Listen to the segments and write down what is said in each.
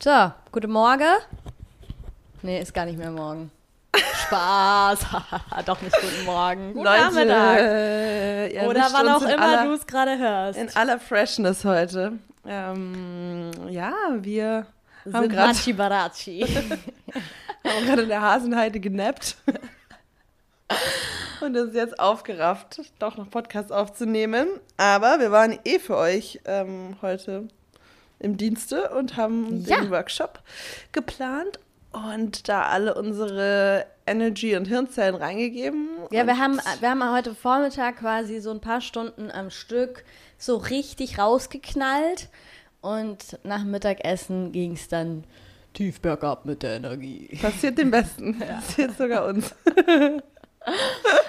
So, guten Morgen. Nee, ist gar nicht mehr morgen. Spaß. Doch nicht guten Morgen. Guten Leute, Nachmittag. ihr Oder wann auch immer du es gerade hörst. In aller Freshness heute. Ähm, ja, wir haben Sind gerade Machi Barachi. haben gerade in der Hasenheide genappt. Und es ist jetzt aufgerafft, doch noch Podcast aufzunehmen. Aber wir waren eh für euch ähm, heute im Dienste und haben Ja. den Workshop geplant und da alle unsere Energy und Hirnzellen reingegeben. Ja, wir haben, wir haben heute Vormittag quasi so ein paar Stunden am Stück so richtig rausgeknallt. Und nach Mittagessen ging es dann tief bergab mit der Energie. Passiert dem Besten. Passiert sogar uns.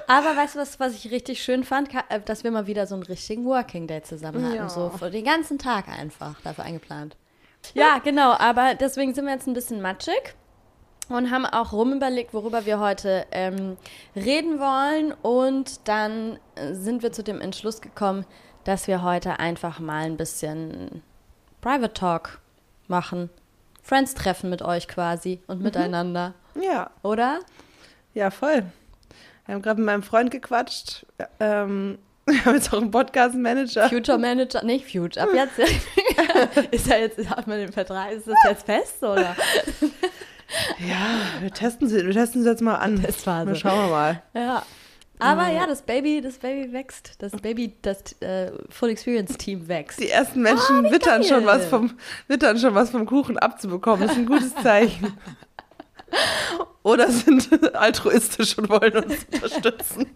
Aber weißt du, was, was ich richtig schön fand? Äh, Dass wir mal wieder so einen richtigen Working Day zusammen hatten. Ja. So für den ganzen Tag einfach dafür eingeplant. Ja, genau. Aber deswegen sind wir jetzt ein bisschen matschig und haben auch rumüberlegt, worüber wir heute ähm, reden wollen. Und dann äh, sind wir zu dem Entschluss gekommen, dass wir heute einfach mal ein bisschen Private Talk machen. Friends treffen mit euch quasi und miteinander. Ja, Oder? ja, voll. Wir haben gerade mit meinem Freund gequatscht. Ähm, wir haben jetzt auch einen Podcast-Manager. Future Manager, nicht Future, ab jetzt ist er jetzt, hat man den Vertrag, ist das jetzt fest oder? Ja, wir testen sie, wir testen sie jetzt mal an. Testphase. Mal schauen wir mal. Ja. Aber ja, das Baby, das Baby wächst. Das Baby, das äh, Full Experience Team wächst. Die ersten Menschen wie wittern geil. schon was vom wittern schon was vom Kuchen abzubekommen. Das ist ein gutes Zeichen. Oder sind altruistisch und wollen uns unterstützen.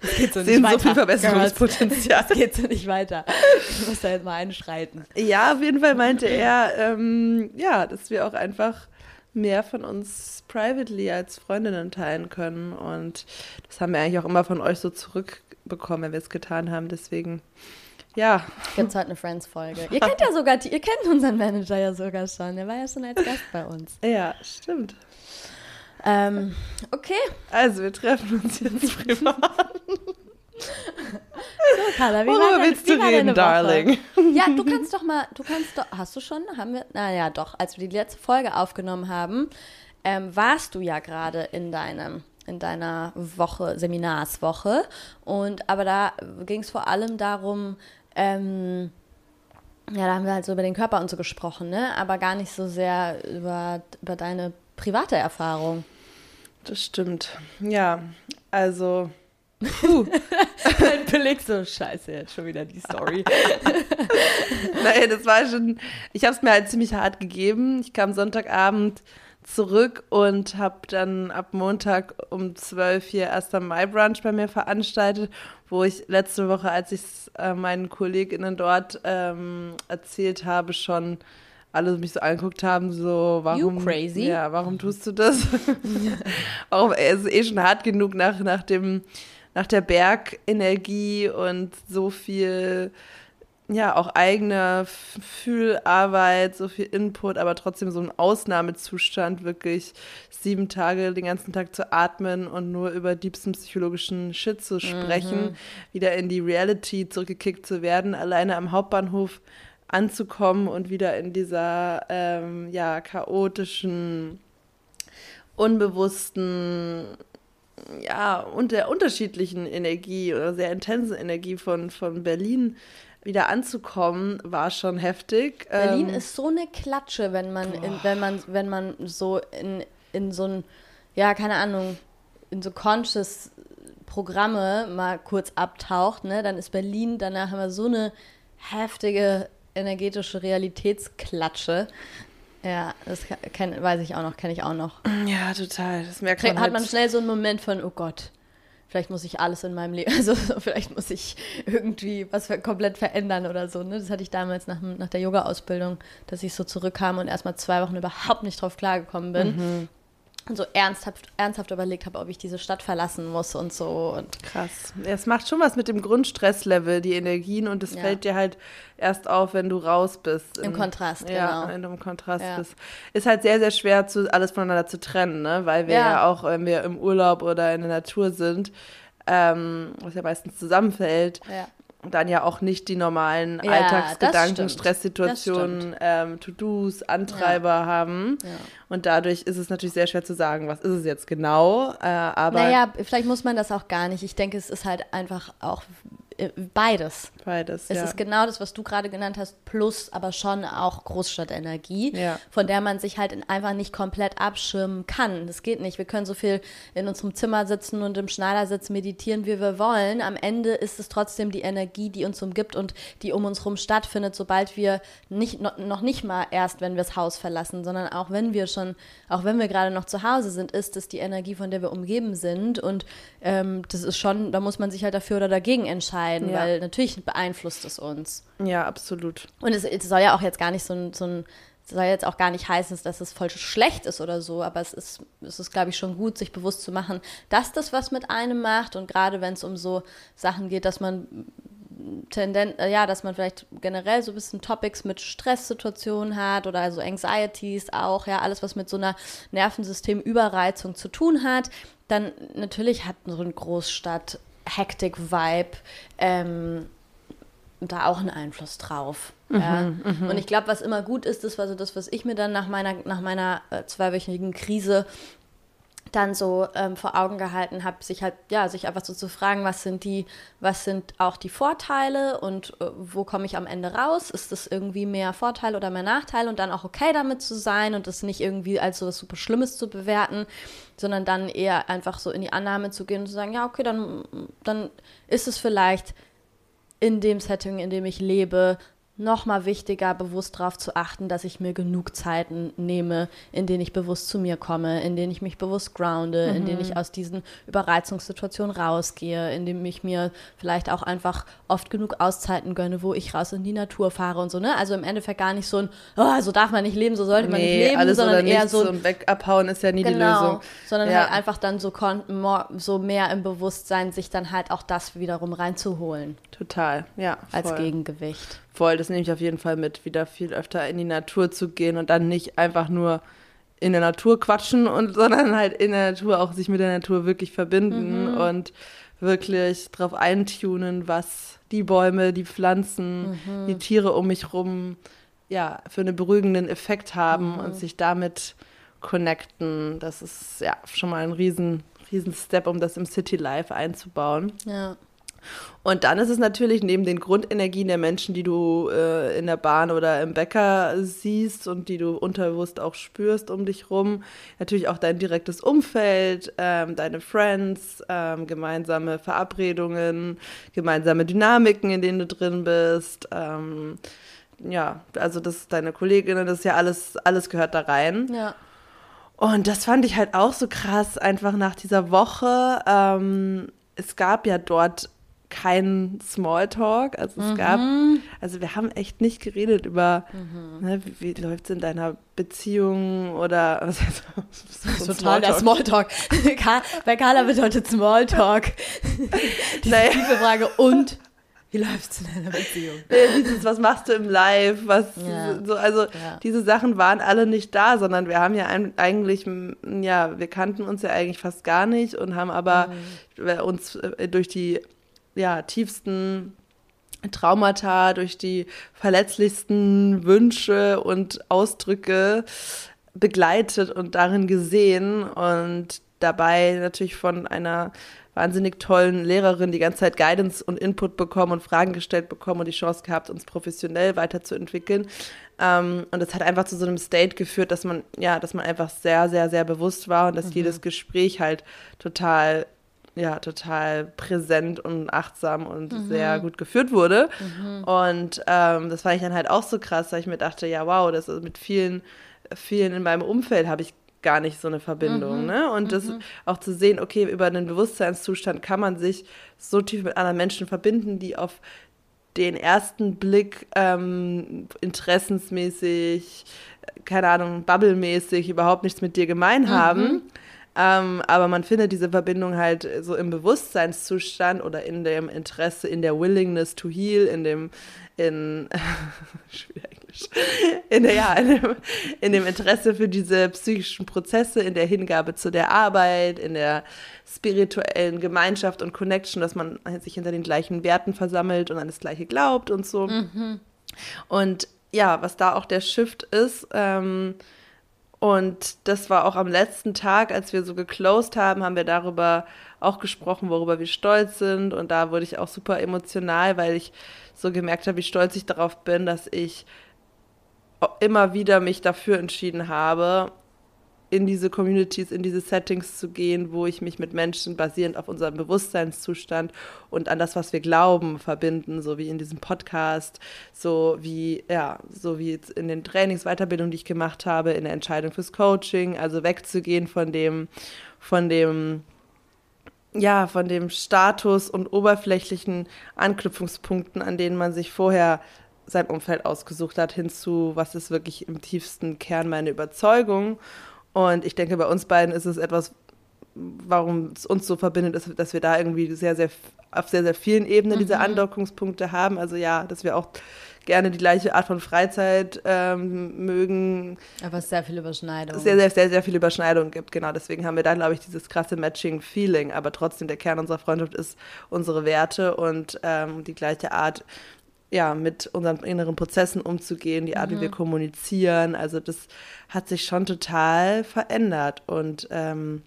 Das geht so Sehen so viel Verbesserungspotenzial. Das geht so nicht weiter. Ich muss da jetzt mal einschreiten. Ja, auf jeden Fall meinte er, ähm, ja, dass wir auch einfach mehr von uns privately als Freundinnen teilen können. Und das haben wir eigentlich auch immer von euch so zurückbekommen, wenn wir es getan haben. Deswegen, ja, Gibt's heute eine Friends-Folge. Ihr kennt ja sogar, ihr kennt unseren Manager ja sogar schon. Der war ja schon als Gast bei uns. ja, stimmt. Ähm, okay. Also, wir treffen uns jetzt privat. So, Carla, wie war Worüber dein, willst du war reden? Darling? Ja, du kannst doch mal, du kannst doch, hast du schon? Haben wir, naja, doch, als wir die letzte Folge aufgenommen haben, ähm, warst du ja gerade in deinem, in deiner Woche, Seminarswoche. Und, aber da ging es vor allem darum, ähm, ja, da haben wir halt so über den Körper und so gesprochen, ne? Aber gar nicht so sehr über, über deine private Erfahrung. Das stimmt. Ja, also, Dein Beleg so, scheiße, jetzt schon wieder die Story. naja, das war schon, ich habe es mir halt ziemlich hart gegeben. Ich kam Sonntagabend zurück und habe dann ab Montag um 12 hier erst am Mai Brunch bei mir veranstaltet, wo ich letzte Woche, als ich es äh, meinen KollegInnen dort ähm, erzählt habe, schon alle mich so angeguckt haben, so, warum, crazy. ja, warum tust du das? warum, ey, es ist eh schon hart genug nach, nach dem, nach der Bergenergie und so viel, ja, auch eigene Fühlarbeit, so viel Input, aber trotzdem so ein Ausnahmezustand, wirklich sieben Tage den ganzen Tag zu atmen und nur über diebsten psychologischen Shit zu sprechen, wieder in die Reality zurückgekickt zu werden, alleine am Hauptbahnhof anzukommen und wieder in dieser, ähm, ja, chaotischen, unbewussten, ja, und der unterschiedlichen Energie oder sehr intensen Energie von, von Berlin wieder anzukommen, war schon heftig. Berlin Ähm, ist so eine Klatsche, wenn man, in, wenn man, wenn man so in, in so ein, ja, keine Ahnung, in so conscious Programme mal kurz abtaucht, ne, dann ist Berlin danach immer so eine heftige energetische Realitätsklatsche. Ja, das kenn, weiß ich auch noch, kenne ich auch noch. Ja, total. Das merkt man hat halt. man schnell so einen Moment von, oh Gott, vielleicht muss ich alles in meinem Leben, also vielleicht muss ich irgendwie was komplett verändern oder so. Ne? Das hatte ich damals nach, nach der Yoga-Ausbildung, dass ich so zurückkam und erstmal zwei Wochen überhaupt nicht drauf klargekommen bin. Mhm. So ernsthaft, ernsthaft überlegt habe, ob ich diese Stadt verlassen muss und so. Und Krass. Es macht schon was mit dem Grundstresslevel, die Energien, und es Ja. fällt dir halt erst auf, wenn du raus bist. Im Kontrast, ja, genau. wenn du im Kontrast Ja. bist. Ist halt sehr, sehr schwer, zu, alles voneinander zu trennen, ne? Weil wir Ja. ja. auch, wenn wir im Urlaub oder in der Natur sind, ähm, was ja meistens zusammenfällt, ja. Dann ja auch nicht die normalen Ja, Alltagsgedanken. Stresssituationen, ähm, To-Dos, Antreiber haben. Ja. Und dadurch ist es natürlich sehr schwer zu sagen, was ist es jetzt genau. Äh, aber Naja, vielleicht muss man das auch gar nicht. Ich denke, es ist halt einfach auch beides. beides. Es ja. ist genau das, was du gerade genannt hast, plus aber schon auch Großstadtenergie, Ja. von der man sich halt einfach nicht komplett abschirmen kann. Das geht nicht. Wir können so viel in unserem Zimmer sitzen und im Schneidersitz meditieren, wie wir wollen. Am Ende ist es trotzdem die Energie, die uns umgibt und die um uns herum stattfindet, sobald wir nicht, noch, noch nicht mal erst, wenn wir das Haus verlassen, sondern auch wenn wir schon, auch wenn wir gerade noch zu Hause sind, ist es die Energie, von der wir umgeben sind. Und ähm, das ist schon, da muss man sich halt dafür oder dagegen entscheiden, Ja. weil natürlich beeinflusst es uns. ja, absolut. Und es, es soll ja auch jetzt gar nicht so ein, so ein soll jetzt auch gar nicht heißen, dass es voll schlecht ist oder so, aber es ist, es ist, glaube ich, schon gut, sich bewusst zu machen, dass das was mit einem macht und gerade wenn es um so Sachen geht, dass man Tenden äh, ja, dass man vielleicht generell so ein bisschen Topics mit Stresssituationen hat oder also Anxieties auch, ja, alles, was mit so einer Nervensystemüberreizung zu tun hat, dann natürlich hat so eine Großstadt Hektik-Vibe ähm, da auch einen Einfluss drauf. ja. Und ich glaube, was immer gut ist, das war so das, was ich mir dann nach meiner, nach meiner äh, zweiwöchigen Krise dann so ähm, vor Augen gehalten habe, sich halt, ja, sich einfach so zu fragen, was sind die, was sind auch die Vorteile und äh, wo komme ich am Ende raus? Ist das irgendwie mehr Vorteil oder mehr Nachteil und dann auch okay damit zu sein und das nicht irgendwie als so was super Schlimmes zu bewerten, sondern dann eher einfach so in die Annahme zu gehen und zu sagen, ja, okay, dann, dann ist es vielleicht in dem Setting, in dem ich lebe, noch mal wichtiger, bewusst darauf zu achten, dass ich mir genug Zeiten nehme, in denen ich bewusst zu mir komme, in denen ich mich bewusst grounde, in denen ich aus diesen Überreizungssituationen rausgehe, in denen ich mir vielleicht auch einfach oft genug Auszeiten gönne, wo ich raus in die Natur fahre und so, ne? Also im Endeffekt gar nicht so ein, oh, so darf man nicht leben, so sollte man nicht Nee, leben, alles sondern eher so ein weg abhauen ist ja nie die Genau, Lösung. sondern Ja. halt einfach dann so, so mehr im Bewusstsein, sich dann halt auch das wiederum reinzuholen Total, ja. als voll. Gegengewicht. Voll, das nehme ich auf jeden Fall mit, wieder viel öfter in die Natur zu gehen und dann nicht einfach nur in der Natur quatschen und sondern halt in der Natur auch sich mit der Natur wirklich verbinden und wirklich drauf eintunen, was die Bäume, die Pflanzen, die Tiere um mich rum ja für einen beruhigenden Effekt haben und sich damit connecten. Das ist ja schon mal ein riesen riesen Step, um das im City Life einzubauen. Ja. Und dann ist es natürlich neben den Grundenergien der Menschen, die du äh, in der Bahn oder im Bäcker siehst und die du unterbewusst auch spürst um dich rum, natürlich auch dein direktes Umfeld, ähm, deine Friends, ähm, gemeinsame Verabredungen, gemeinsame Dynamiken, in denen du drin bist. Ähm, ja, also das deine Kolleginnen, das ist ja alles, alles gehört da rein. Ja. Und das fand ich halt auch so krass, einfach nach dieser Woche. Ähm, es gab ja dort keinen Smalltalk. Also es gab, also wir haben echt nicht geredet über, ne, wie, wie läuft es in deiner Beziehung oder was heißt das? So Total der Smalltalk. Bei Carla bedeutet Smalltalk. Die Naja. tiefe Frage, und wie läuft's in deiner Beziehung? Nee, dieses, was machst du im Live, was Ja. so, also Ja. diese Sachen waren alle nicht da, sondern wir haben ja ein, eigentlich, ja, wir kannten uns ja eigentlich fast gar nicht und haben aber äh, uns äh, durch die ja, tiefsten Traumata, durch die verletzlichsten Wünsche und Ausdrücke begleitet und darin gesehen und dabei natürlich von einer wahnsinnig tollen Lehrerin die ganze Zeit Guidance und Input bekommen und Fragen gestellt bekommen und die Chance gehabt, uns professionell weiterzuentwickeln. Ähm, und das hat einfach zu so einem State geführt, dass man, ja, dass man einfach sehr, sehr, sehr bewusst war und dass jedes Gespräch halt total, ja, total präsent und achtsam und sehr gut geführt wurde. Und ähm, das fand ich dann halt auch so krass, weil ich mir dachte, ja, wow, das ist mit vielen, vielen in meinem Umfeld habe ich gar nicht so eine Verbindung. Ne? Und das auch zu sehen, okay, über einen Bewusstseinszustand kann man sich so tief mit anderen Menschen verbinden, die auf den ersten Blick ähm, interessensmäßig, keine Ahnung, bubblemäßig überhaupt nichts mit dir gemein haben. Ähm, aber man findet diese Verbindung halt so im Bewusstseinszustand oder in dem Interesse, in der Willingness to heal, in dem in, in, der, ja, in, dem, in dem Interesse für diese psychischen Prozesse, in der Hingabe zu der Arbeit, in der spirituellen Gemeinschaft und Connection, dass man sich hinter den gleichen Werten versammelt und an das Gleiche glaubt und so. Mhm. Und ja, was da auch der Shift ist, ähm, und das war auch am letzten Tag, als wir so geclosed haben, haben wir darüber auch gesprochen, worüber wir stolz sind. Und da wurde ich auch super emotional, weil ich so gemerkt habe, wie stolz ich darauf bin, dass ich immer wieder mich dafür entschieden habe, in diese Communities, in diese Settings zu gehen, wo ich mich mit Menschen basierend auf unserem Bewusstseinszustand und an das, was wir glauben, verbinden, so wie in diesem Podcast, so wie, ja, so wie in den Trainings, Weiterbildungen, die ich gemacht habe, in der Entscheidung fürs Coaching, also wegzugehen von dem, von dem, ja, von dem Status und oberflächlichen Anknüpfungspunkten, an denen man sich vorher sein Umfeld ausgesucht hat, hinzu, was ist wirklich im tiefsten Kern meine Überzeugung und ich denke, bei uns beiden ist es etwas, warum es uns so verbindet, ist, dass wir da irgendwie sehr, sehr auf sehr, sehr vielen Ebenen mhm. diese Andockungspunkte haben. Also ja, dass wir auch gerne die gleiche Art von Freizeit ähm, mögen. Aber es sehr viele Überschneidungen. Sehr, sehr, sehr, sehr viele Überschneidungen gibt, genau. Deswegen haben wir da, glaube ich, dieses krasse Matching-Feeling. Aber trotzdem, der Kern unserer Freundschaft ist unsere Werte und ähm, die gleiche Art, ja, mit unseren inneren Prozessen umzugehen, die Art, mhm. wie wir kommunizieren. Also das hat sich schon total verändert. Und ähm,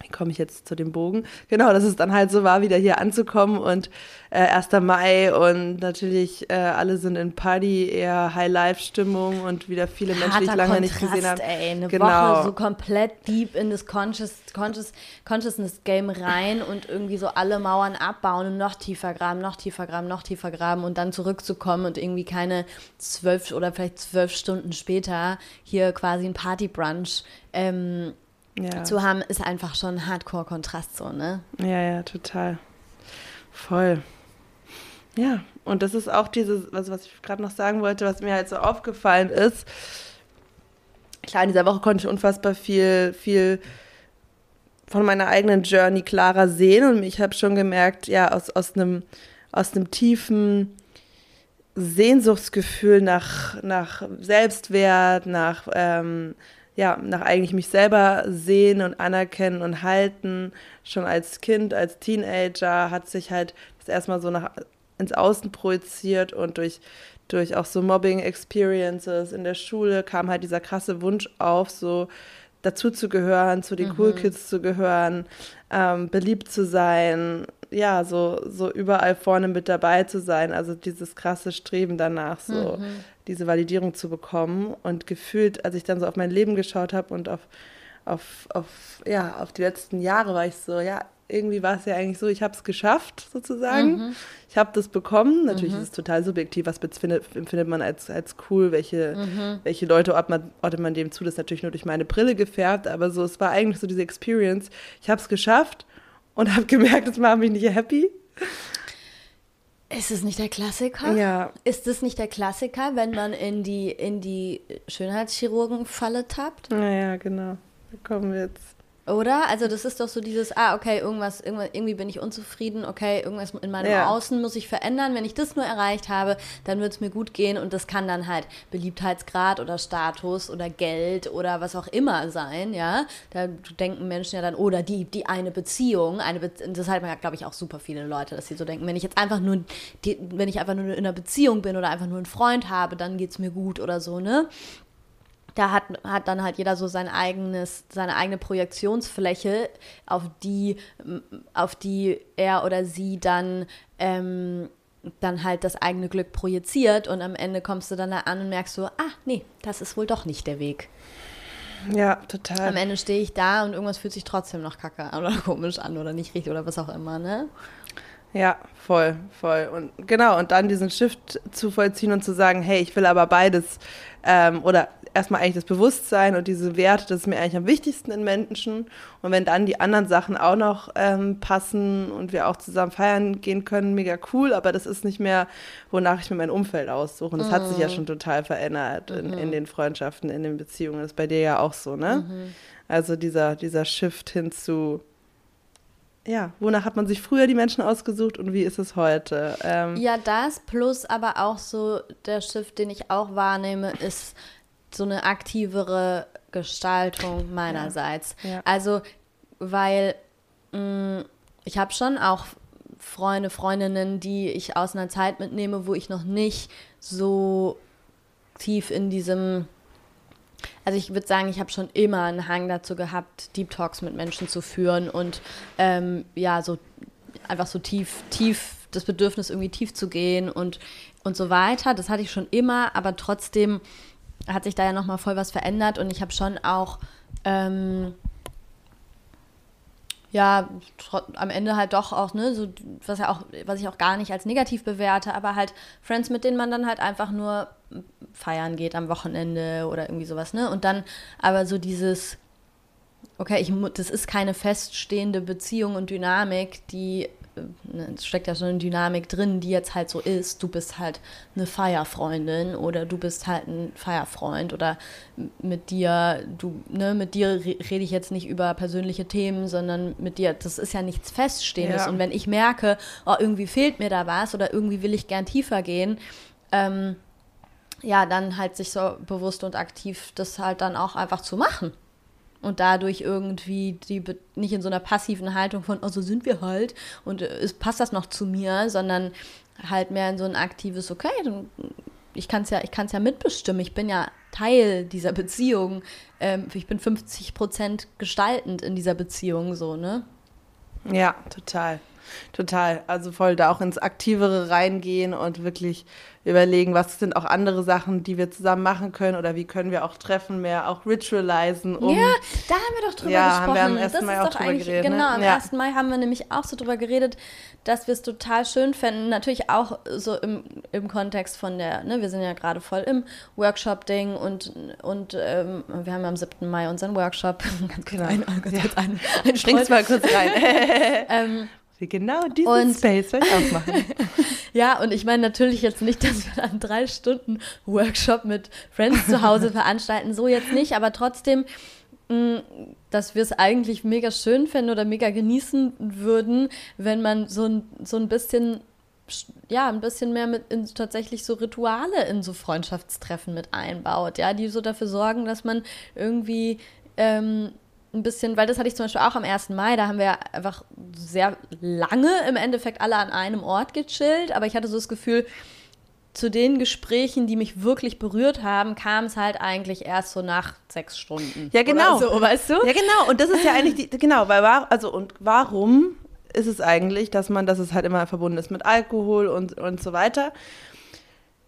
wie komme ich jetzt zu dem Bogen? Genau, dass es dann halt so war, wieder hier anzukommen und äh, 1. Mai und natürlich äh, alle sind in Party, eher High-Life-Stimmung und wieder viele Menschen, die ich lange Kontrast, nicht gesehen habe. Ey, eine genau. Woche so komplett deep in das Conscious, Conscious, Consciousness-Game rein und irgendwie so alle Mauern abbauen und noch tiefer graben, noch tiefer graben, noch tiefer graben und dann zurückzukommen und irgendwie keine zwölf oder vielleicht zwölf Stunden später hier quasi ein Party-Brunch ähm, ja. zu haben, ist einfach schon ein Hardcore-Kontrast so, ne? Ja, ja, total. Voll. Ja, und das ist auch dieses, was, was ich gerade noch sagen wollte, was mir halt so aufgefallen ist. Klar, in dieser Woche konnte ich unfassbar viel, viel von meiner eigenen Journey klarer sehen und ich habe schon gemerkt, ja, aus, aus einem aus einem tiefen Sehnsuchtsgefühl nach, nach Selbstwert, nach ähm, ja, nach eigentlich mich selber sehen und anerkennen und halten. Schon als Kind, als Teenager hat sich halt das erstmal so nach, ins Außen projiziert und durch, durch auch so Mobbing-Experiences in der Schule kam halt dieser krasse Wunsch auf, so dazu zu gehören, zu den mhm. Cool Kids zu gehören, ähm, beliebt zu sein, ja, so, so überall vorne mit dabei zu sein. Also dieses krasse Streben danach, so mhm. diese Validierung zu bekommen. Und gefühlt, als ich dann so auf mein Leben geschaut habe und auf, auf, auf, ja, auf die letzten Jahre, war ich so, ja, irgendwie war es ja eigentlich so, ich habe es geschafft, sozusagen. Mhm. Ich habe das bekommen. Natürlich mhm. ist es total subjektiv, was empfindet, empfindet man als, als cool, welche, mhm. welche Leute ordnet man, ordnet man dem zu. Das ist natürlich nur durch meine Brille gefärbt, aber so, es war eigentlich so diese Experience. Ich habe es geschafft und habe gemerkt, das macht mich nicht happy. Ist es nicht der Klassiker? Ja. Ist es nicht der Klassiker, wenn man in die, in die Schönheitschirurgenfalle tappt? Naja, genau. Da kommen wir jetzt oder? Also das ist doch so dieses, ah, okay, irgendwas, irgendwas irgendwie bin ich unzufrieden, okay, irgendwas in meinem ja. Außen muss ich verändern. Wenn ich das nur erreicht habe, dann wird es mir gut gehen und das kann dann halt Beliebtheitsgrad oder Status oder Geld oder was auch immer sein, ja. Da denken Menschen ja dann, oder die, die eine Beziehung, eine Be das hat man ja, glaube ich, auch super viele Leute, dass sie so denken, wenn ich jetzt einfach nur, die, wenn ich einfach nur in einer Beziehung bin oder einfach nur einen Freund habe, dann geht es mir gut oder so, ne? Da hat, hat dann halt jeder so sein eigenes, seine eigene Projektionsfläche, auf die, auf die er oder sie dann, ähm, dann halt das eigene Glück projiziert und am Ende kommst du dann da an und merkst so, ah, nee, das ist wohl doch nicht der Weg. Ja, total. Am Ende stehe ich da und irgendwas fühlt sich trotzdem noch kacke an oder komisch an oder nicht richtig oder was auch immer, ne? Ja, voll, voll. Und genau, und dann diesen Shift zu vollziehen und zu sagen, hey, ich will aber beides ähm, oder erstmal eigentlich das Bewusstsein und diese Werte, das ist mir eigentlich am wichtigsten in Menschen. Und wenn dann die anderen Sachen auch noch ähm, passen und wir auch zusammen feiern gehen können, mega cool, aber das ist nicht mehr, wonach ich mir mein Umfeld aussuche. Und das mhm. hat sich ja mhm. schon total verändert in, mhm. in, den Freundschaften, in den Beziehungen. Das ist bei dir ja auch so, ne? Mhm. Also dieser, dieser Shift hin zu ja, wonach hat man sich früher die Menschen ausgesucht und wie ist es heute? Ähm, ja, das plus aber auch so der Shift, den ich auch wahrnehme, ist so eine aktivere Gestaltung meinerseits. Ja. Ja. Also, weil mh, mm, ich habe schon auch Freunde, Freundinnen, die ich aus einer Zeit mitnehme, wo ich noch nicht so tief in diesem also ich würde sagen, ich habe schon immer einen Hang dazu gehabt, Deep Talks mit Menschen zu führen und ähm, ja, so einfach so tief, tief das Bedürfnis irgendwie tief zu gehen und, und so weiter. Das hatte ich schon immer, aber trotzdem hat sich da ja nochmal voll was verändert und ich habe schon auch ähm, ja, am Ende halt doch auch, ne, so, was ja auch, was ich auch gar nicht als negativ bewerte, aber halt Friends, mit denen man dann halt einfach nur feiern geht am Wochenende oder irgendwie sowas, ne? Und dann aber so dieses, okay, ich, das ist keine feststehende Beziehung und Dynamik, die Ne, es steckt ja schon eine Dynamik drin, die jetzt halt so ist, du bist halt eine Feierfreundin oder du bist halt ein Feierfreund oder mit dir, du, ne, mit dir rede ich jetzt nicht über persönliche Themen, sondern mit dir, das ist ja nichts Feststehendes. Ja. Und wenn ich merke, oh, irgendwie fehlt mir da was oder irgendwie will ich gern tiefer gehen, ähm, ja, dann halt sich so bewusst und aktiv das halt dann auch einfach zu machen und dadurch irgendwie die nicht in so einer passiven Haltung von, oh, so sind wir halt und äh, passt das noch zu mir, sondern halt mehr in so ein aktives, okay, ich kann es ja, ich kann ja mitbestimmen, ich bin ja Teil dieser Beziehung, ähm, ich bin 50 Prozent gestaltend in dieser Beziehung, so, ne? Ja, total. Total. Also voll da auch ins Aktivere reingehen und wirklich überlegen, was sind auch andere Sachen, die wir zusammen machen können oder wie können wir auch Treffen mehr auch ritualisen. Um ja, da haben wir doch drüber ja, gesprochen. Haben wir am 1. Das Mai auch drüber geredet. Ne? Genau, am ja. 1. Mai haben wir nämlich auch so drüber geredet, dass wir es total schön fänden. Natürlich auch so im, im Kontext von der, ne, wir sind ja gerade voll im Workshop-Ding und, und ähm, wir haben am 7. Mai unseren Workshop. Ganz genau. Ein, ein, ja. ein, ein Springst mal kurz rein. ähm, wir genau diesen und, Space will ich auch machen. ja, und ich meine natürlich jetzt nicht, dass wir dann drei Stunden Workshop mit Friends zu Hause veranstalten, so jetzt nicht, aber trotzdem, mh, dass wir es eigentlich mega schön fänden oder mega genießen würden, wenn man so ein, so ein bisschen ja, ein bisschen mehr mit in, tatsächlich so Rituale in so Freundschaftstreffen mit einbaut, ja, die so dafür sorgen, dass man irgendwie ähm, ein bisschen, weil das hatte ich zum Beispiel auch am 1. Mai, da haben wir einfach sehr lange im Endeffekt alle an einem Ort gechillt, aber ich hatte so das Gefühl, zu den Gesprächen, die mich wirklich berührt haben, kam es halt eigentlich erst so nach sechs Stunden. Ja, genau. So, weißt du? Ja, genau. Und das ist ja eigentlich, die, genau, weil, also, und warum ist es eigentlich, dass man, dass es halt immer verbunden ist mit Alkohol und, und so weiter.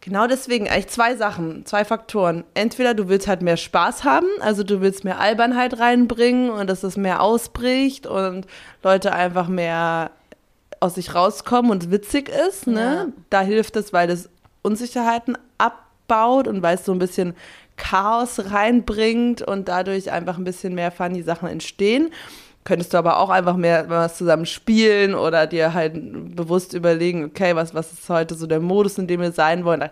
Genau deswegen eigentlich zwei Sachen, zwei Faktoren. Entweder du willst halt mehr Spaß haben, also du willst mehr Albernheit reinbringen und dass es mehr ausbricht und Leute einfach mehr aus sich rauskommen und witzig ist. Ne? Ja. Da hilft es, weil es Unsicherheiten abbaut und weil es so ein bisschen Chaos reinbringt und dadurch einfach ein bisschen mehr funny Sachen entstehen. Könntest du aber auch einfach mehr was zusammen spielen oder dir halt bewusst überlegen, okay, was, was ist heute so der Modus, in dem wir sein wollen. Da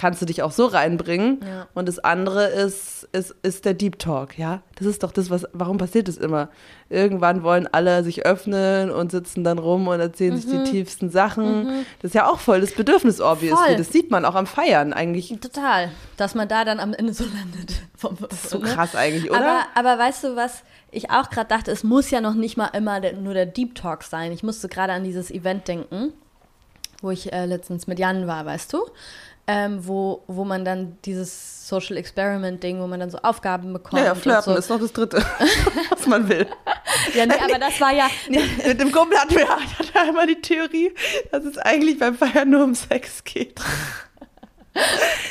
kannst du dich auch so reinbringen. Ja. Und das andere ist, ist, ist der Deep Talk, ja. Das ist doch das, was, warum passiert das immer? Irgendwann wollen alle sich öffnen und sitzen dann rum und erzählen mhm. sich die mhm. tiefsten Sachen. Mhm. Das ist ja auch voll das Bedürfnis, obviously. Das sieht man auch am Feiern eigentlich. Total. Dass man da dann am Ende so landet. das ist so ne? krass eigentlich, oder? Aber, aber weißt du was? ich auch gerade dachte, es muss ja noch nicht mal immer der, nur der Deep Talk sein. Ich musste gerade an dieses Event denken, wo ich äh, letztens mit Jan war, weißt du? Ähm, wo, wo man dann dieses Social Experiment-Ding, wo man dann so Aufgaben bekommt. Ja, ja flirten so. ist noch das Dritte, was man will. ja, nee, aber das war ja. Nee, mit dem Kumpel hatten wir, hatten wir einmal die Theorie, dass es eigentlich beim Feiern nur um Sex geht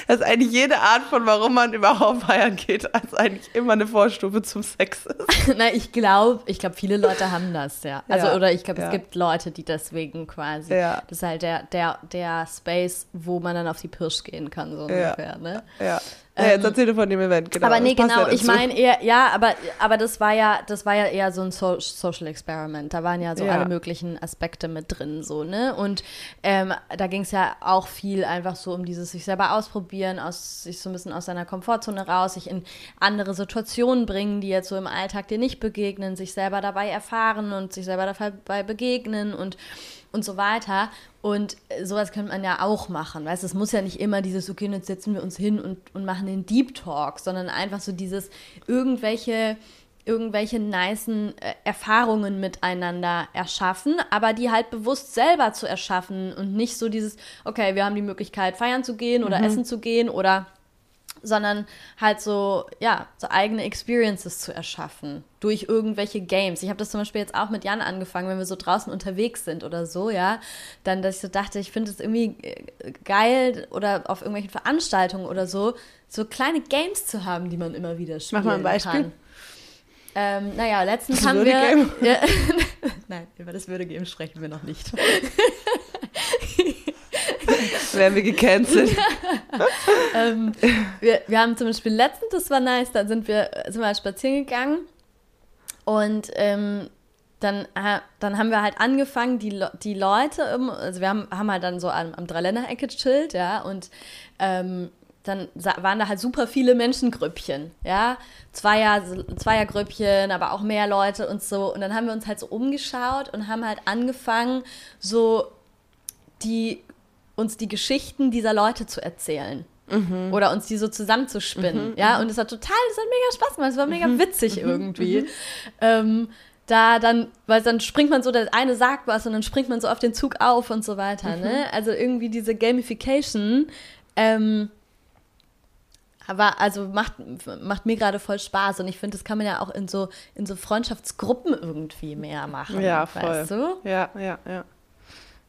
dass eigentlich jede Art von, warum man überhaupt feiern geht, als eigentlich immer eine Vorstufe zum Sex ist. Na, ich glaube, ich glaube, viele Leute haben das, ja. Also, ja, oder ich glaube, ja. es gibt Leute, die deswegen quasi, ja. das ist halt der, der, der Space, wo man dann auf die Pirsch gehen kann, so ungefähr, ne? Ja. Ja, jetzt erzähl du von dem Event, genau. Aber nee, genau, ja ich meine eher, ja, aber, aber das war ja, das war ja eher so ein so Social Experiment. Da waren ja so ja. alle möglichen Aspekte mit drin, so, ne? Und ähm, da ging es ja auch viel einfach so um dieses sich selber ausprobieren, aus, sich so ein bisschen aus seiner Komfortzone raus, sich in andere Situationen bringen, die jetzt so im Alltag dir nicht begegnen, sich selber dabei erfahren und sich selber dabei begegnen und und so weiter. Und sowas könnte man ja auch machen. Weißt es muss ja nicht immer dieses, okay, jetzt setzen wir uns hin und, und machen den Deep Talk, sondern einfach so dieses irgendwelche irgendwelche nicen äh, Erfahrungen miteinander erschaffen, aber die halt bewusst selber zu erschaffen und nicht so dieses, okay, wir haben die Möglichkeit feiern zu gehen oder mhm. essen zu gehen oder sondern halt so, ja, so eigene Experiences zu erschaffen durch irgendwelche Games. Ich habe das zum Beispiel jetzt auch mit Jan angefangen, wenn wir so draußen unterwegs sind oder so, ja, dann, dass ich so dachte, ich finde es irgendwie äh, geil oder auf irgendwelchen Veranstaltungen oder so, so kleine Games zu haben, die man immer wieder spielen Mach mal ein Beispiel. Kann. Ähm, naja, letztens das haben wir. Ja, Nein, über das Würde-Game sprechen wir noch nicht. Werden wir gecancelt. ähm, wir, wir haben zum Beispiel letztens, das war nice, da sind wir, sind wir spazieren gegangen und ähm, dann, dann haben wir halt angefangen, die, die Leute, also wir haben, haben halt dann so am, am Dreiländerecke gechillt, ja, und ähm, dann waren da halt super viele Menschengrüppchen, ja, Zweier, Zweiergrüppchen, aber auch mehr Leute und so. Und dann haben wir uns halt so umgeschaut und haben halt angefangen, so die uns die Geschichten dieser Leute zu erzählen. Mhm. Oder uns die so zusammenzuspinnen. Mhm. Ja, und es hat total, es hat mega Spaß gemacht. Es war mega mhm. witzig mhm. irgendwie. Mhm. Ähm, da dann, weil dann springt man so, der eine sagt was und dann springt man so auf den Zug auf und so weiter. Ne? Mhm. Also irgendwie diese Gamification, ähm, aber also macht, macht mir gerade voll Spaß und ich finde, das kann man ja auch in so, in so Freundschaftsgruppen irgendwie mehr machen. Ja, voll. Weißt du? Ja, ja, ja.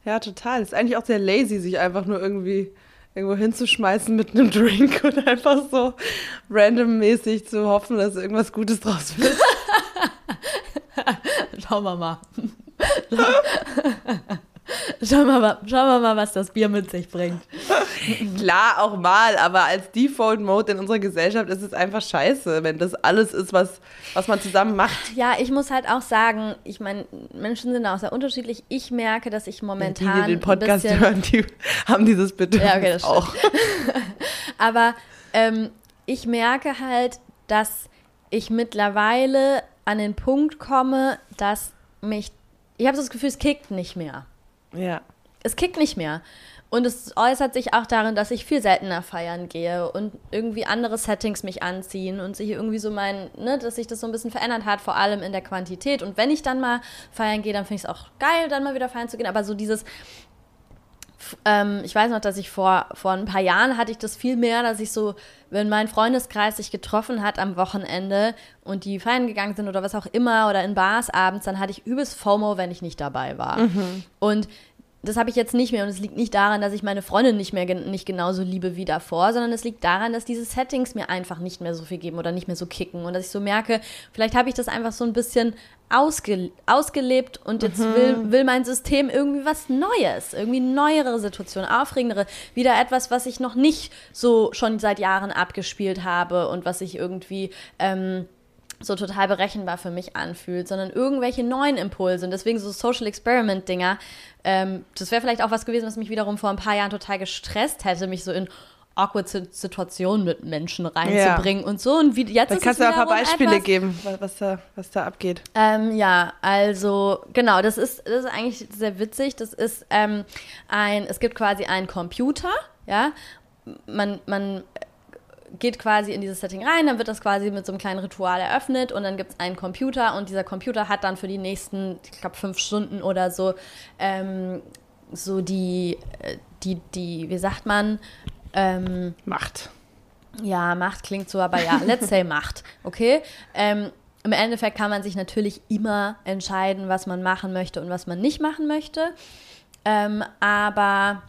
Ja, total. Ist eigentlich auch sehr lazy, sich einfach nur irgendwie irgendwo hinzuschmeißen mit einem Drink und einfach so randommäßig zu hoffen, dass irgendwas Gutes draus wird. Schauen wir mal. Schauen wir, mal, schauen wir mal, was das Bier mit sich bringt. Klar, auch mal, aber als Default-Mode in unserer Gesellschaft ist es einfach scheiße, wenn das alles ist, was, was man zusammen macht. Ja, ich muss halt auch sagen, ich meine, Menschen sind auch sehr unterschiedlich. Ich merke, dass ich momentan. Die, die den Podcast hören, die haben dieses Bedürfnis ja, okay, das auch. aber ähm, ich merke halt, dass ich mittlerweile an den Punkt komme, dass mich. Ich habe so das Gefühl, es kickt nicht mehr. Ja. Es kickt nicht mehr. Und es äußert sich auch darin, dass ich viel seltener feiern gehe und irgendwie andere Settings mich anziehen und sich irgendwie so mein, ne, dass sich das so ein bisschen verändert hat, vor allem in der Quantität. Und wenn ich dann mal feiern gehe, dann finde ich es auch geil, dann mal wieder feiern zu gehen. Aber so dieses, ähm, ich weiß noch, dass ich vor, vor ein paar Jahren hatte ich das viel mehr, dass ich so, wenn mein Freundeskreis sich getroffen hat am Wochenende und die feiern gegangen sind oder was auch immer oder in Bars abends, dann hatte ich übelst FOMO, wenn ich nicht dabei war. Mhm. Und das habe ich jetzt nicht mehr und es liegt nicht daran, dass ich meine Freundin nicht mehr nicht genauso liebe wie davor, sondern es liegt daran, dass diese Settings mir einfach nicht mehr so viel geben oder nicht mehr so kicken und dass ich so merke, vielleicht habe ich das einfach so ein bisschen ausge, ausgelebt und jetzt mhm. will, will mein System irgendwie was Neues, irgendwie neuere Situationen, aufregendere, wieder etwas, was ich noch nicht so schon seit Jahren abgespielt habe und was ich irgendwie ähm, so total berechenbar für mich anfühlt, sondern irgendwelche neuen Impulse. Und deswegen so Social Experiment-Dinger. Ähm, das wäre vielleicht auch was gewesen, was mich wiederum vor ein paar Jahren total gestresst hätte, mich so in awkward Situationen mit Menschen reinzubringen ja. und so. Und wie, jetzt da ist kannst du ein paar Beispiele etwas, geben, was da, was da abgeht. Ähm, ja, also genau, das ist, das ist eigentlich sehr witzig. Das ist ähm, ein, es gibt quasi einen Computer, ja. Man, man geht quasi in dieses Setting rein, dann wird das quasi mit so einem kleinen Ritual eröffnet und dann gibt es einen Computer und dieser Computer hat dann für die nächsten, ich glaube, fünf Stunden oder so, ähm, so die, äh, die, die, wie sagt man? Ähm, Macht. Ja, Macht klingt so, aber ja, let's say Macht, okay? Ähm, Im Endeffekt kann man sich natürlich immer entscheiden, was man machen möchte und was man nicht machen möchte. Ähm, aber,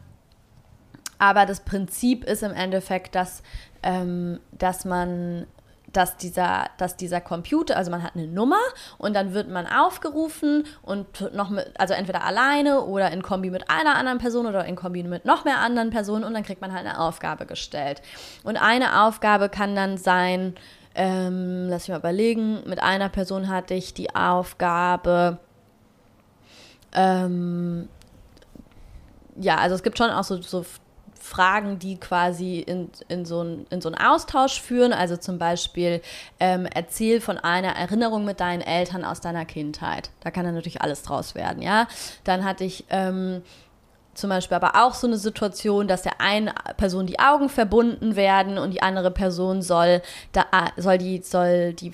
aber das Prinzip ist im Endeffekt, dass ähm, dass man dass dieser, dass dieser Computer, also man hat eine Nummer und dann wird man aufgerufen und noch mit, also entweder alleine oder in Kombi mit einer anderen Person oder in Kombi mit noch mehr anderen Personen und dann kriegt man halt eine Aufgabe gestellt. Und eine Aufgabe kann dann sein, ähm, lass mich mal überlegen, mit einer Person hatte ich die Aufgabe, ähm, ja, also es gibt schon auch so, so Fragen, die quasi in, in, so ein, in so einen Austausch führen. Also zum Beispiel, ähm, erzähl von einer Erinnerung mit deinen Eltern aus deiner Kindheit. Da kann dann natürlich alles draus werden, ja. Dann hatte ich ähm, zum Beispiel aber auch so eine Situation, dass der einen Person die Augen verbunden werden und die andere Person soll, da, soll, die, soll die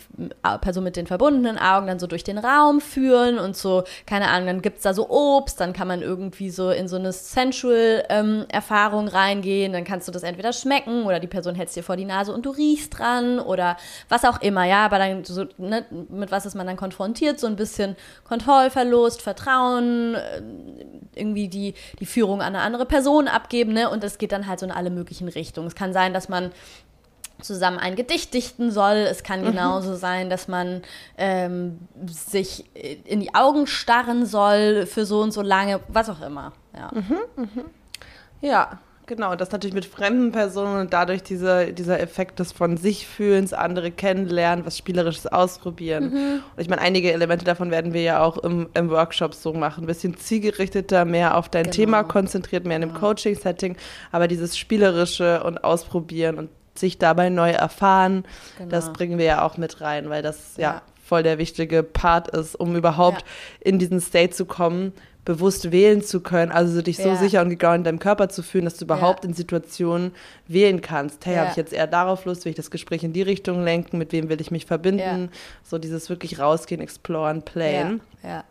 Person mit den verbundenen Augen dann so durch den Raum führen und so, keine Ahnung, dann gibt es da so Obst, dann kann man irgendwie so in so eine Sensual-Erfahrung ähm, reingehen, dann kannst du das entweder schmecken oder die Person hält dir vor die Nase und du riechst dran oder was auch immer, ja, aber dann so, ne, mit was ist man dann konfrontiert, so ein bisschen Kontrollverlust, Vertrauen, äh, irgendwie die, die Führung an eine andere Person abgeben, ne? Und es geht dann halt so in alle möglichen Richtungen. Es kann sein, dass man zusammen ein Gedicht dichten soll. Es kann mhm. genauso sein, dass man ähm, sich in die Augen starren soll für so und so lange, was auch immer. Ja. Mhm, mh. Ja, Genau, das natürlich mit fremden Personen und dadurch diese, dieser Effekt des von sich fühlens, andere kennenlernen, was Spielerisches ausprobieren. Mhm. Und ich meine, einige Elemente davon werden wir ja auch im, im Workshop so machen. Ein bisschen zielgerichteter, mehr auf dein genau. Thema konzentriert, mehr in einem genau. Coaching-Setting. Aber dieses Spielerische und Ausprobieren und sich dabei neu erfahren, genau. das bringen wir ja auch mit rein, weil das ja, ja voll der wichtige Part ist, um überhaupt ja. in diesen State zu kommen, bewusst wählen zu können, also dich so sicher und gegroundet in deinem Körper zu fühlen, dass du überhaupt ja. in Situationen wählen kannst. Hey, ja. habe ich jetzt eher darauf Lust, will ich das Gespräch in die Richtung lenken, mit wem will ich mich verbinden? So dieses wirklich rausgehen, exploren, playen. Ja.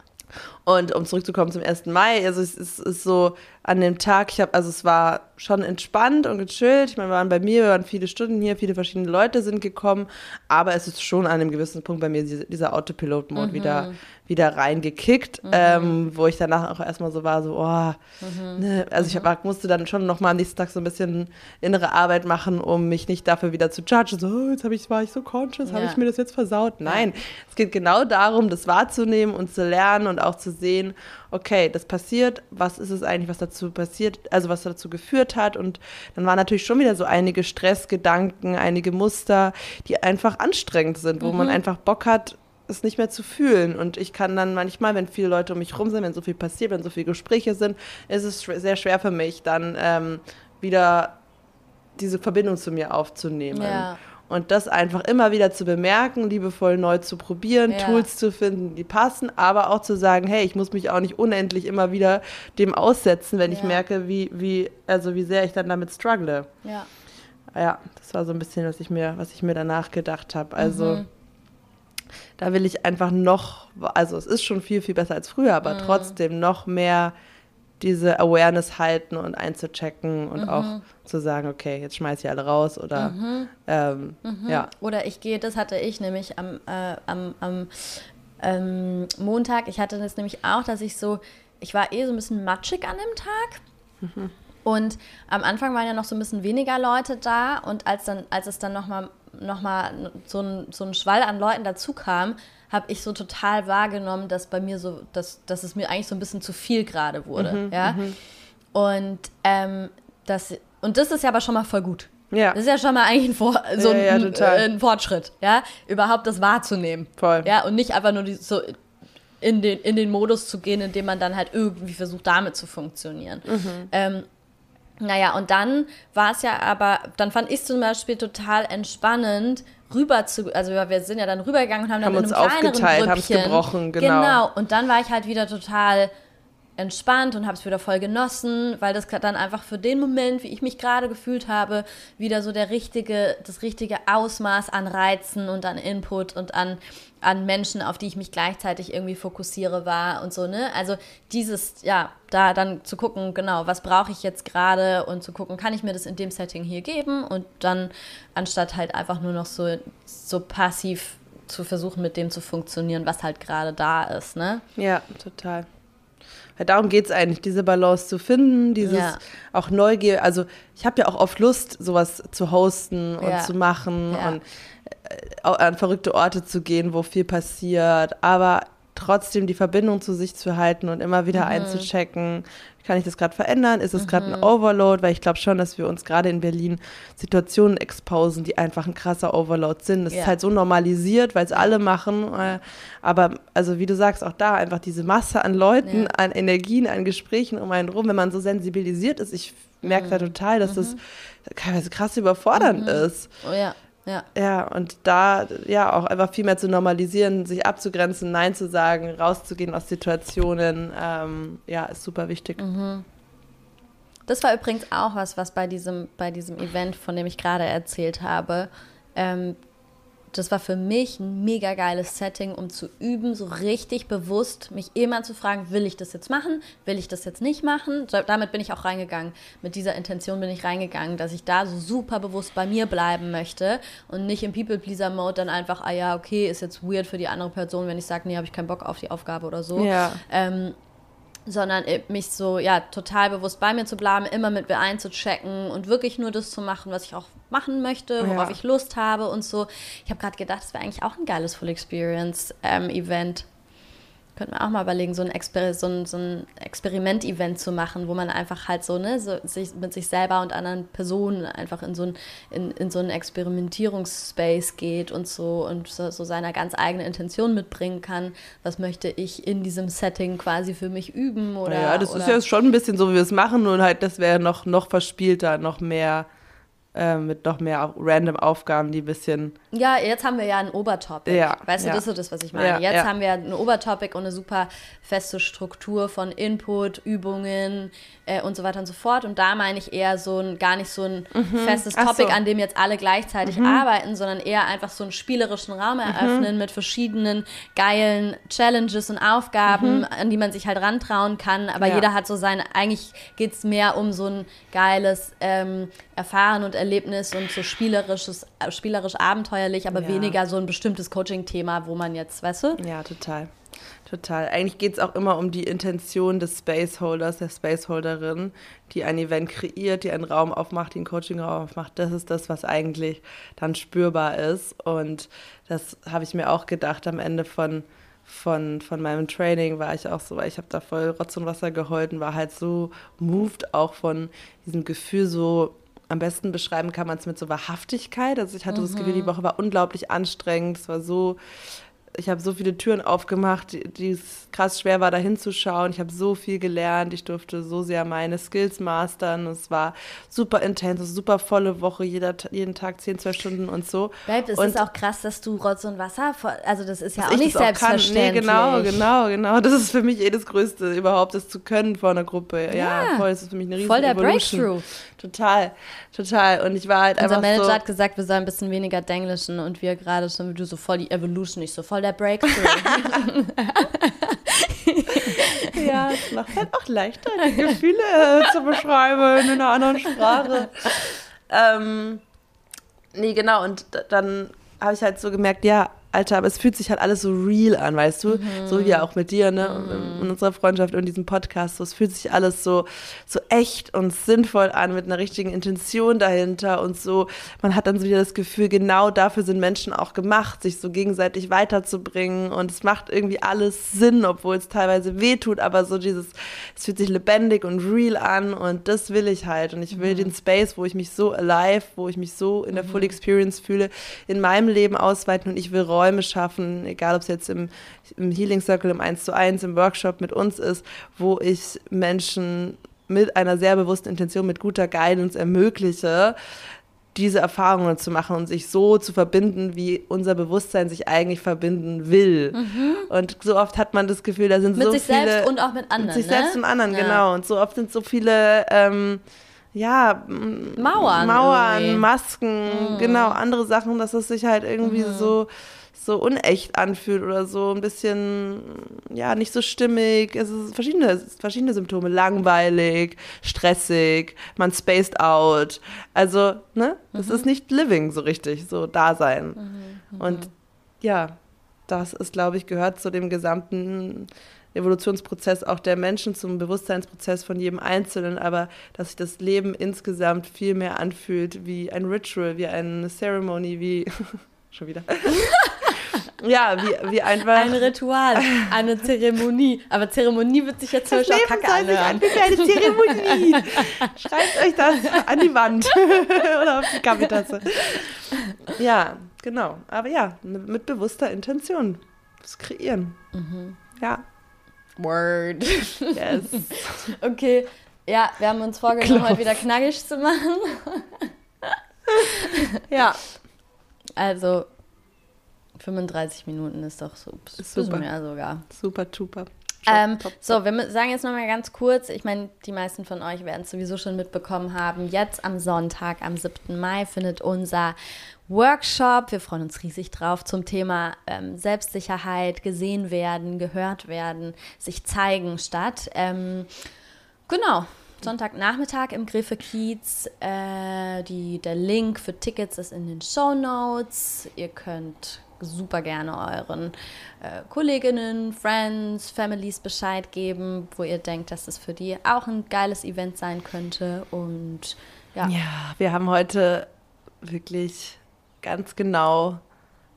Und um zurückzukommen zum 1. Mai, also es ist, ist so an dem Tag, ich habe, also es war schon entspannt und gechillt. Ich meine, wir waren bei mir, wir waren viele Stunden hier, viele verschiedene Leute sind gekommen, aber es ist schon an einem gewissen Punkt bei mir dieser Autopilot-Mode mhm. wieder, wieder reingekickt, mhm. ähm, wo ich danach auch erstmal so war, so, oh, mhm. ne? also ich hab, musste dann schon nochmal am nächsten Tag so ein bisschen innere Arbeit machen, um mich nicht dafür wieder zu judgen, so, oh, jetzt ich, war ich so conscious, ja. habe ich mir das jetzt versaut? Nein, es geht genau darum, das wahrzunehmen und zu lernen und auch zu sehen, okay, das passiert, was ist es eigentlich, was dazu passiert, also was dazu geführt hat. Und dann waren natürlich schon wieder so einige Stressgedanken, einige Muster, die einfach anstrengend sind, wo mhm. man einfach Bock hat, es nicht mehr zu fühlen. Und ich kann dann manchmal, wenn viele Leute um mich rum sind, wenn so viel passiert, wenn so viele Gespräche sind, ist es sehr schwer für mich, dann ähm, wieder diese Verbindung zu mir aufzunehmen. Ja. Und das einfach immer wieder zu bemerken, liebevoll neu zu probieren, ja. Tools zu finden, die passen, aber auch zu sagen, hey, ich muss mich auch nicht unendlich immer wieder dem aussetzen, wenn ja. ich merke, wie, wie, also wie sehr ich dann damit struggle. Ja. Ja, das war so ein bisschen, was ich mir, was ich mir danach gedacht habe. Also mhm. da will ich einfach noch, also es ist schon viel, viel besser als früher, aber mhm. trotzdem noch mehr diese Awareness halten und einzuchecken und mhm. auch zu sagen, okay, jetzt schmeiß ich alle raus oder mhm. Ähm, mhm. ja. Oder ich gehe, das hatte ich nämlich am, äh, am, am ähm, Montag, ich hatte das nämlich auch, dass ich so, ich war eh so ein bisschen matschig an dem Tag. Mhm. Und am Anfang waren ja noch so ein bisschen weniger Leute da und als dann, als es dann nochmal noch mal so ein, so ein Schwall an Leuten dazu kam, habe ich so total wahrgenommen, dass bei mir so, dass, dass es mir eigentlich so ein bisschen zu viel gerade wurde. Mhm, ja? Mhm. Und, ähm, das, und das ist ja aber schon mal voll gut. Ja. Das ist ja schon mal eigentlich ein, Vor so ja, ein, ja, ein, Fortschritt, ja, überhaupt das wahrzunehmen. Voll. Ja, und nicht einfach nur die, so in den, in den Modus zu gehen, in dem man dann halt irgendwie versucht, damit zu funktionieren. Mhm. Ähm, naja, und dann war es ja aber, dann fand ich zum Beispiel total entspannend, rüber zu, also wir sind ja dann rübergegangen und haben, haben dann uns in einem aufgeteilt, haben es gebrochen, genau. Genau, und dann war ich halt wieder total entspannt und habe es wieder voll genossen, weil das dann einfach für den Moment, wie ich mich gerade gefühlt habe, wieder so der richtige, das richtige Ausmaß an Reizen und an Input und an, an Menschen, auf die ich mich gleichzeitig irgendwie fokussiere war und so, ne? Also dieses, ja, da dann zu gucken, genau, was brauche ich jetzt gerade und zu gucken, kann ich mir das in dem Setting hier geben und dann anstatt halt einfach nur noch so, so passiv zu versuchen, mit dem zu funktionieren, was halt gerade da ist, ne? Ja, total. Darum geht es eigentlich, diese Balance zu finden, dieses Ja. auch Neugier. Also ich habe ja auch oft Lust, sowas zu hosten und Ja. zu machen und äh, an verrückte Orte zu gehen, wo viel passiert, aber trotzdem die Verbindung zu sich zu halten und immer Mhm. wieder einzuchecken, kann ich das gerade verändern? Ist es gerade ein Overload? Weil ich glaube schon, dass wir uns gerade in Berlin Situationen exposen, die einfach ein krasser Overload sind. Das Ja. ist halt so normalisiert, weil es alle machen. Äh, aber also wie du sagst, auch da einfach diese Masse an Leuten, Ja. an Energien, an Gesprächen um einen rum, wenn man so sensibilisiert ist, ich merke Mhm. da total, dass das teilweise krass überfordernd ist. Oh ja, ja. Ja, und da ja auch einfach viel mehr zu normalisieren, sich abzugrenzen, Nein zu sagen, rauszugehen aus Situationen, ähm, ja, ist super wichtig. Mhm. Das war übrigens auch was, was bei diesem, bei diesem Event, von dem ich gerade erzählt habe, ähm, das war für mich ein mega geiles Setting, um zu üben, so richtig bewusst mich immer zu fragen, will ich das jetzt machen, will ich das jetzt nicht machen? So, damit bin ich auch reingegangen. Mit dieser Intention bin ich reingegangen, dass ich da so super bewusst bei mir bleiben möchte und nicht im People-Pleaser-Mode dann einfach, ah ja, okay, ist jetzt weird für die andere Person, wenn ich sage, nee, habe ich keinen Bock auf die Aufgabe oder so Ja. ähm, sondern mich so, ja, total bewusst bei mir zu bleiben, immer mit mir einzuchecken und wirklich nur das zu machen, was ich auch machen möchte, worauf Ja. ich Lust habe und so. Ich habe gerade gedacht, das wäre eigentlich auch ein geiles Full Experience ähm, Event. Könnten wir auch mal überlegen, so ein, Exper so ein, so ein Experiment-Event zu machen, wo man einfach halt so, ne, so sich, mit sich selber und anderen Personen einfach in so ein, in, in so einen Experimentierungsspace geht und so und so, so seine ganz eigene Intention mitbringen kann. Was möchte ich in diesem Setting quasi für mich üben? Oder, ja, das oder ist ja schon ein bisschen so, wie wir es machen, nur halt, das wäre noch, noch verspielter, noch mehr, äh, mit noch mehr random Aufgaben, die ein bisschen, Ja, jetzt haben wir ja ein Obertopic. Ja, weißt du, ja. das ist das, was ich meine. Ja, jetzt haben wir ein Obertopic und eine super feste Struktur von Input, Übungen äh, und so weiter und so fort. Und da meine ich eher so ein, gar nicht so ein festes Mhm. Ach Topic, so. Mhm. an dem jetzt alle gleichzeitig arbeiten, sondern eher einfach so einen spielerischen Raum eröffnen mit verschiedenen geilen Challenges und Aufgaben, an die man sich halt rantrauen kann. Aber Mhm. Jeder hat so seine, eigentlich geht es mehr um so ein geiles ähm, Erfahren und Erlebnis und so spielerisches, äh, spielerisch abenteuerlich, aber Ja. weniger so ein bestimmtes Coaching-Thema, wo man jetzt, weißt du? ja, total. Total. Eigentlich geht es auch immer um die Intention des Spaceholders, der Spaceholderin, die ein Event kreiert, die einen Raum aufmacht, einen Coaching-Raum aufmacht. Das ist das, was eigentlich dann spürbar ist. Und das habe ich mir auch gedacht am Ende von, von, von meinem Training war ich auch so, weil ich habe da voll Rotz und Wasser geheult und war halt so moved auch von diesem Gefühl so, am besten beschreiben kann man es mit so Wahrhaftigkeit. Also ich hatte das Gefühl, die Woche war unglaublich anstrengend. Es war so, ich habe so viele Türen aufgemacht, die, die es krass schwer war, da hinzuschauen. Ich habe so viel gelernt. Ich durfte so sehr meine Skills mastern. Es war super intens, super volle Woche, jeder, jeden Tag 10, 12 Stunden und so. Babe, es Und- ist auch krass, dass du Rotz und Wasser, also das ist ja auch ich nicht das auch selbstverständlich. Nee, genau, genau, genau. Das ist für mich eh das Größte, überhaupt das zu können vor einer Gruppe. Ja, Ja. voll, das ist für mich eine riesen Voll der Evolution. Breakthrough. Total, total. Und ich war halt Unser einfach Manager so, hat gesagt, wir sollen ein bisschen weniger denglischen und wir gerade schon, du so voll die Evolution, nicht so voll der Breakthrough. Ja, es macht halt auch leichter, die Gefühle äh, zu beschreiben in einer anderen Sprache. ähm, nee, genau. Und dann habe ich halt so gemerkt, ja, Alter, aber es fühlt sich halt alles so real an, weißt du? So wie auch mit dir, ne? In, in unserer Freundschaft und diesem Podcast. So, es fühlt sich alles so, so echt und sinnvoll an, mit einer richtigen Intention dahinter und so. Man hat dann so wieder das Gefühl, genau dafür sind Menschen auch gemacht, sich so gegenseitig weiterzubringen. Und es macht irgendwie alles Sinn, obwohl es teilweise wehtut, aber so dieses, es fühlt sich lebendig und real an und das will ich halt. Und ich will den Space, wo ich mich so alive, wo ich mich so in der Full Experience fühle, in meinem Leben ausweiten und ich will Räume schaffen, egal ob es jetzt im, im Healing Circle, im 1 zu 1, im Workshop mit uns ist, wo ich Menschen mit einer sehr bewussten Intention, mit guter Guidance ermögliche, diese Erfahrungen zu machen und sich so zu verbinden, wie unser Bewusstsein sich eigentlich verbinden will. Und so oft hat man das Gefühl, da sind Mhm. mit so sich viele selbst und auch mit anderen. mit sich ne? selbst und anderen, Ja. genau. Und so oft sind so viele, ähm, ja, Mauern. Mauern, irgendwie. Mhm. Masken, genau, andere Sachen, dass es sich halt irgendwie so so unecht anfühlt oder so ein bisschen, ja, nicht so stimmig. Es ist verschiedene, es ist verschiedene Symptome. Langweilig, stressig, man spaced out. Also, ne, das Mhm. ist nicht living so richtig, so Dasein. Und ja, das ist, glaube ich, gehört zu dem gesamten Evolutionsprozess auch der Menschen, zum Bewusstseinsprozess von jedem Einzelnen, aber dass sich das Leben insgesamt viel mehr anfühlt wie ein Ritual, wie eine Ceremony, wie schon wieder. ja, wie, wie einfach. Ein Ritual, eine Zeremonie. Aber Zeremonie wird sich jetzt das Leben kacke soll sich eine Zeremonie. Schreibt euch das an die Wand oder auf die Kaffeetasse. Ja, genau. Aber ja, mit bewusster Intention. Das kreieren. Mhm. Ja. Word. Yes. okay. Ja, wir haben uns vorgenommen, Klopp. heute wieder knackig zu machen. ja. Also 35 Minuten ist doch so super. mehr sogar. Super, super. Ähm, so, wir sagen jetzt nochmal ganz kurz, ich meine, die meisten von euch werden es sowieso schon mitbekommen haben. Jetzt am Sonntag, am 7. Mai, findet unser Workshop, wir freuen uns riesig drauf, zum Thema ähm, Selbstsicherheit, gesehen werden, gehört werden, sich zeigen statt. Ähm, genau, Sonntagnachmittag im Griffe Kiez. Äh, die, der Link für Tickets ist in den Show Notes. Ihr könnt super gerne euren äh, Kolleginnen, Friends, Families Bescheid geben, wo ihr denkt, dass es für die auch ein geiles Event sein könnte. Und ja. Ja, wir haben heute wirklich ganz genau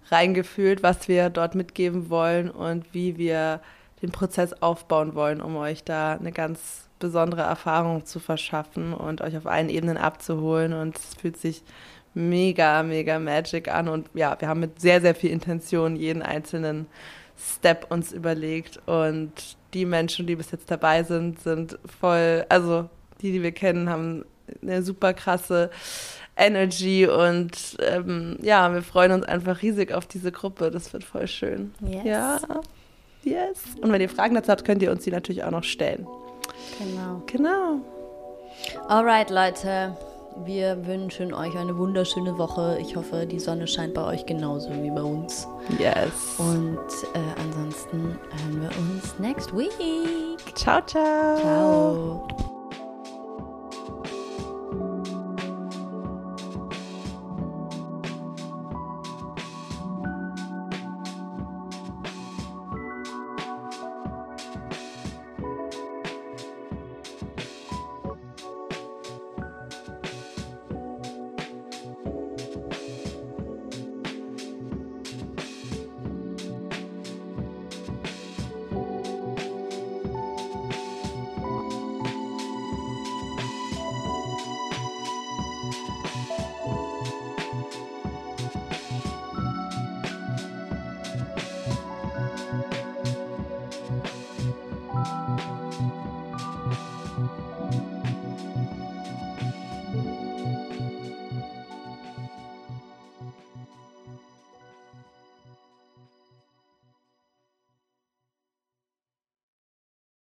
reingefühlt, was wir dort mitgeben wollen und wie wir den Prozess aufbauen wollen, um euch da eine ganz besondere Erfahrung zu verschaffen und euch auf allen Ebenen abzuholen. Und es fühlt sich mega, mega magic an. Und ja, wir haben mit sehr, sehr viel Intention jeden einzelnen Step uns überlegt. Und die Menschen, die bis jetzt dabei sind, sind voll, also die, die wir kennen, haben eine super krasse Energy und ähm, ja, wir freuen uns einfach riesig auf diese Gruppe. Das wird voll schön. Yes. Ja. Yes. Und wenn ihr Fragen dazu habt, könnt ihr uns die natürlich auch noch stellen. Genau. Genau. Alright, Leute. Wir wünschen euch eine wunderschöne Woche. Ich hoffe, die Sonne scheint bei euch genauso wie bei uns. Yes. Und äh, ansonsten hören wir uns next week. Ciao, ciao. Ciao.